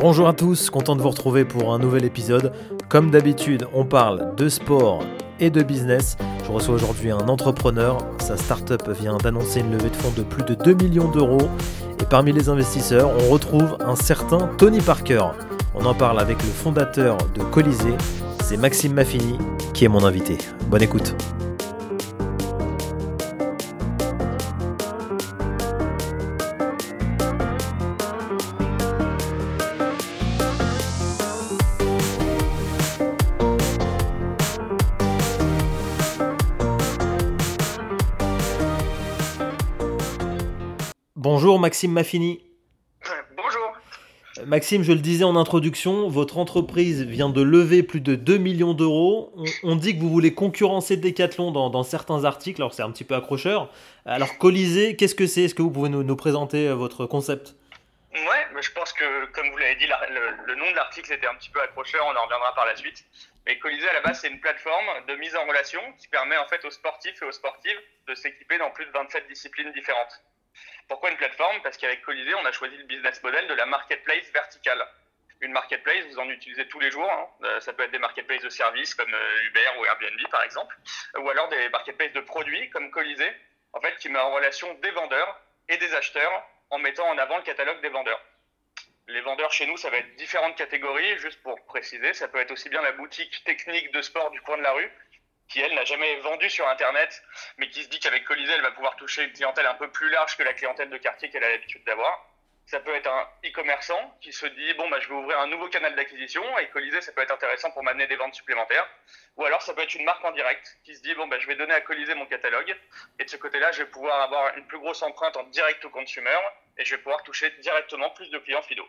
Bonjour à tous, content de vous retrouver pour un nouvel épisode. Comme d'habitude, on parle de sport et de business. Je reçois aujourd'hui un entrepreneur. Sa startup vient d'annoncer une levée de fonds de plus de 2 millions d'euros. Et parmi les investisseurs, on retrouve un certain Tony Parker. On en parle avec le fondateur de Colisée. C'est Maxime Maffini qui est mon invité. Bonne écoute. Bonjour Maxime Maffini. Bonjour. Maxime, je le disais en introduction, votre entreprise vient de lever plus de 2 millions d'euros. On, dit que vous voulez concurrencer Decathlon dans, certains articles, alors c'est un petit peu accrocheur. Alors Colisée, qu'est-ce que c'est? Est-ce que vous pouvez nous, présenter euh, votre concept? Ouais, mais je pense que, comme vous l'avez dit, le, nom de l'article était un petit peu accrocheur, on en reviendra par la suite. Mais Colisée, à la base, c'est une plateforme de mise en relation qui permet en fait aux sportifs et aux sportives de s'équiper dans plus de 27 disciplines différentes. Pourquoi une plateforme? Parce qu'avec Colisée, on a choisi le business model de la marketplace verticale. Une marketplace, vous en utilisez tous les jours. Hein. Euh, ça peut être des marketplaces de services comme euh, Uber ou Airbnb, par exemple, ou alors des marketplaces de produits comme Colisée, en fait, qui met en relation des vendeurs et des acheteurs en mettant en avant le catalogue des vendeurs. Les vendeurs chez nous, ça va être différentes catégories, juste pour préciser. Ça peut être aussi bien la boutique technique de sport du coin de la rue, qui elle n'a jamais vendu sur Internet, mais qui se dit qu'avec Colisée, elle va pouvoir toucher une clientèle un peu plus large que la clientèle de quartier qu'elle a l'habitude d'avoir. Ça peut être un e-commerçant qui se dit bon bah je vais ouvrir un nouveau canal d'acquisition et Colisée ça peut être intéressant pour m'amener des ventes supplémentaires. Ou alors ça peut être une marque en direct qui se dit bon bah je vais donner à Colisée mon catalogue et de ce côté-là je vais pouvoir avoir une plus grosse empreinte en direct au consumer et je vais pouvoir toucher directement plus de clients fidaux.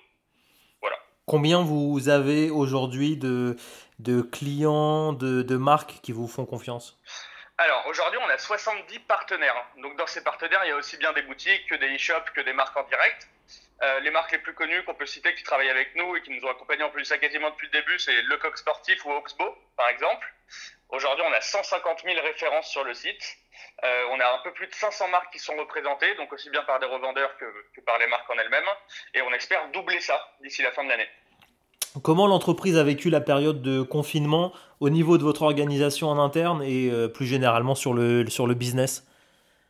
Voilà. Combien vous avez aujourd'hui de, de clients, de, de, marques qui vous font confiance? Alors aujourd'hui, on a 70 partenaires. Donc dans ces partenaires, il y a aussi bien des boutiques que des e-shops, que des marques en direct. Euh, les marques les plus connues qu'on peut citer qui travaillent avec nous et qui nous ont accompagnés en plus ça quasiment depuis le début, c'est Lecoq Sportif ou Oxbow, par exemple. Aujourd'hui, on a 150 000 références sur le site. Euh, on a un peu plus de 500 marques qui sont représentées, donc aussi bien par des revendeurs que, par les marques en elles-mêmes. Et on espère doubler ça d'ici la fin de l'année. Comment l'entreprise a vécu la période de confinement au niveau de votre organisation en interne et euh, plus généralement sur le, sur le business?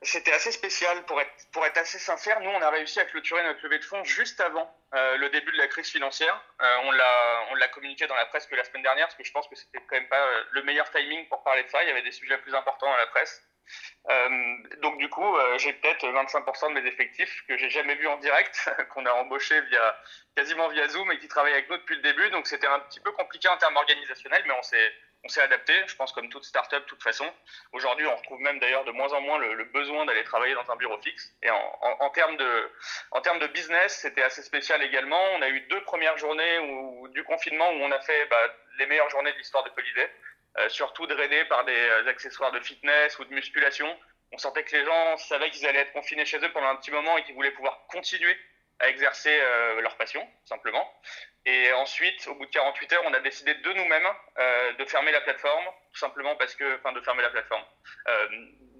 C'était assez spécial. Pour être, pour être assez sincère, nous, on a réussi à clôturer notre levée de fonds juste avant euh, le début de la crise financière. on l'a communiqué dans la presse que la semaine dernière, parce que je pense que c'était quand même pas le meilleur timing pour parler de ça. Il y avait des sujets plus importants dans la presse. Euh, donc du coup, euh, j'ai peut-être 25% de mes effectifs que j'ai jamais vus en direct, qu'on a embauché via quasiment via Zoom et qui travaillent avec nous depuis le début. Donc c'était un petit peu compliqué en termes organisationnels, mais on s'est on s'est adapté, je pense comme toute startup de toute façon. Aujourd'hui, on retrouve même d'ailleurs de moins en moins le, besoin d'aller travailler dans un bureau fixe. Et en, termes, de, en termes de business, c'était assez spécial également. On a eu deux premières journées où, du confinement où on a fait bah, les meilleures journées de l'histoire de Colisée. Euh, surtout drainés par des euh, accessoires de fitness ou de musculation. On sentait que les gens savaient qu'ils allaient être confinés chez eux pendant un petit moment et qu'ils voulaient pouvoir continuer à exercer euh, leur passion, simplement. Et ensuite, au bout de 48 heures, on a décidé de nous-mêmes de fermer la plateforme, simplement parce que, enfin, de fermer la plateforme,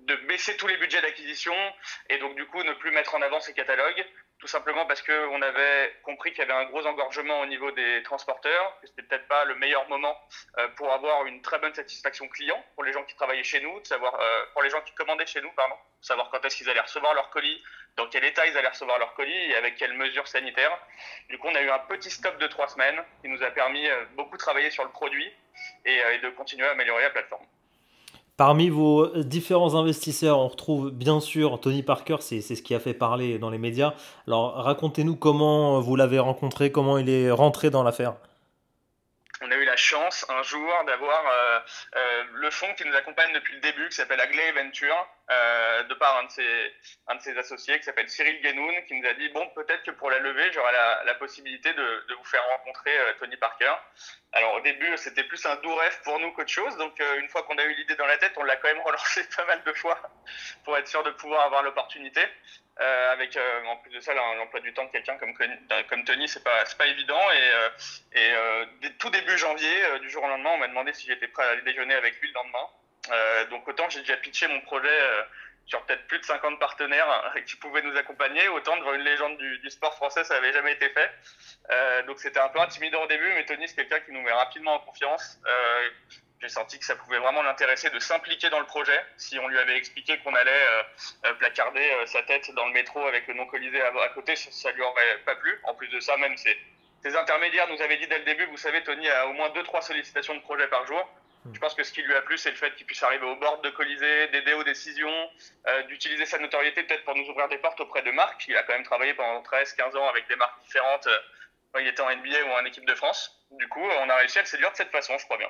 de baisser tous les budgets d'acquisition et donc du coup ne plus mettre en avant ces catalogues, tout simplement parce qu'on avait compris qu'il y avait un gros engorgement au niveau des transporteurs, que c'était peut-être pas le meilleur moment euh, pour avoir une très bonne satisfaction client pour les gens qui travaillaient chez nous, de savoir euh, pour les gens qui commandaient chez nous, pardon, savoir quand est-ce qu'ils allaient recevoir leur colis, dans quel état ils allaient recevoir leur colis et avec quelles mesures sanitaires. Du coup, on a eu un petit stop de trois semaines qui nous a permis euh, beaucoup de travailler sur le produit et de continuer à améliorer la plateforme. Parmi vos différents investisseurs, on retrouve bien sûr Tony Parker, c'est ce qui a fait parler dans les médias. Alors racontez-nous comment vous l'avez rencontré, comment il est rentré dans l'affaire chance un jour d'avoir euh, euh, le fonds qui nous accompagne depuis le début, qui s'appelle Agley Venture, euh, de par un de, ses, un de ses associés qui s'appelle Cyril Guénoun, qui nous a dit bon peut-être que pour la levée j'aurai la, possibilité de, de, vous faire rencontrer Tony Parker. Alors au début c'était plus un doux rêve pour nous qu'autre chose, donc une fois qu'on a eu l'idée dans la tête, on l'a quand même relancé pas mal de fois pour être sûr de pouvoir avoir l'opportunité. Euh, avec euh, en plus de ça l'emploi du temps de quelqu'un comme comme Tony c'est pas pas évident. Et euh, et tout début janvier du jour au lendemain on m'a demandé si j'étais prêt à aller déjeuner avec lui le lendemain donc autant j'ai déjà pitché mon projet sur peut-être plus de 50 partenaires qui pouvaient nous accompagner. Autant devant une légende du, sport français, ça n'avait jamais été fait. Euh, donc c'était un peu intimidant au début, mais Tony, c'est quelqu'un qui nous met rapidement en confiance. Euh, j'ai senti que ça pouvait vraiment l'intéresser de s'impliquer dans le projet. Si on lui avait expliqué qu'on allait placarder sa tête dans le métro avec le nom colisé à, côté, ça, ne lui aurait pas plu. En plus de ça, même ses intermédiaires nous avaient dit dès le début, vous savez, Tony a au moins 2-3 sollicitations de projet par jour. Hmm. Je pense que ce qui lui a plu, c'est le fait qu'il puisse arriver au bord de Colisée, d'aider aux décisions, euh, d'utiliser sa notoriété peut-être pour nous ouvrir des portes auprès de marques. Il a quand même travaillé pendant 13-15 ans avec des marques différentes euh, quand il était en NBA ou en équipe de France. Du coup, on a réussi à le séduire de cette façon, je crois bien.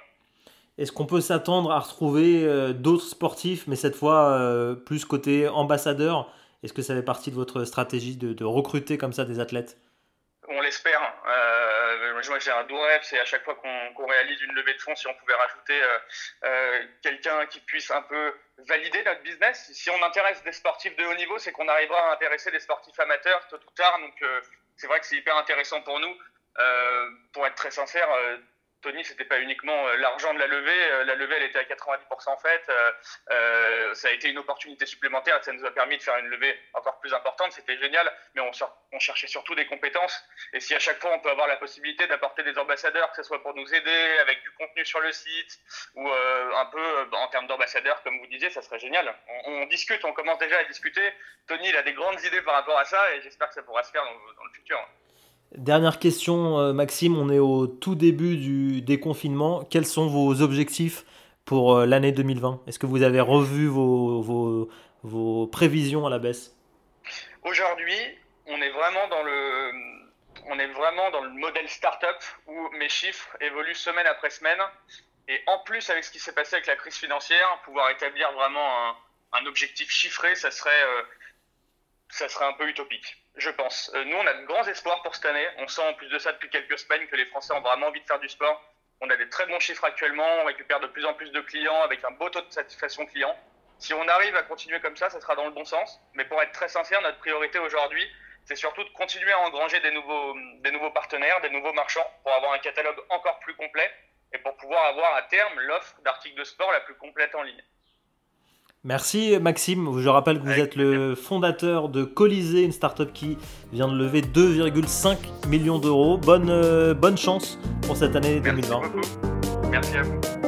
Est-ce qu'on peut s'attendre à retrouver euh, d'autres sportifs, mais cette fois plus côté ambassadeur? Est-ce que ça fait partie de votre stratégie de recruter comme ça des athlètes? On l'espère. Euh, moi, j'ai un doux rêve, c'est à chaque fois qu'on réalise une levée de fonds, si on pouvait rajouter euh, euh, quelqu'un qui puisse un peu valider notre business. Si on intéresse des sportifs de haut niveau, c'est qu'on arrivera à intéresser des sportifs amateurs tôt ou tard. Donc, c'est vrai que c'est hyper intéressant pour nous. pour être très sincère, Tony, c'était pas uniquement euh, l'argent de la levée. Euh, la levée, elle était à 90% en fait. Euh, ça a été une opportunité supplémentaire. Ça nous a permis de faire une levée encore plus importante. C'était génial. Mais on, on, cherchait surtout des compétences. Et si à chaque fois on peut avoir la possibilité d'apporter des ambassadeurs, que ce soit pour nous aider avec du contenu sur le site ou un peu en termes d'ambassadeurs, comme vous disiez, ça serait génial. On, discute, on commence déjà à discuter. Tony, il a des grandes idées par rapport à ça et j'espère que ça pourra se faire dans le futur. Dernière question, euh, Maxime, on est au tout début du déconfinement. Quels sont vos objectifs pour euh, l'année 2020 Est-ce que vous avez revu vos, prévisions à la baisse? Aujourd'hui, on est vraiment dans le, on est vraiment modèle startup où mes chiffres évoluent semaine après semaine. Et en plus, avec ce qui s'est passé avec la crise financière, pouvoir établir vraiment un, objectif chiffré, ça serait, euh, ça serait un peu utopique je pense. Euh, nous, on a de grands espoirs pour cette année. On sent en plus de ça depuis quelques semaines que les Français ont vraiment envie de faire du sport. On a des très bons chiffres actuellement, on récupère de plus en plus de clients avec un beau taux de satisfaction client. Si on arrive à continuer comme ça, ça sera dans le bon sens. Mais pour être très sincère, notre priorité aujourd'hui, c'est surtout de continuer à engranger des nouveaux, des nouveaux partenaires, des nouveaux marchands pour avoir un catalogue encore plus complet et pour pouvoir avoir à terme l'offre d'articles de sport la plus complète en ligne. Merci Maxime. Je rappelle que vous êtes le fondateur de Colisée, une startup qui vient de lever 2,5 millions d'euros. Bonne, euh, bonne chance pour cette année Merci 2020. Beaucoup. Merci à vous.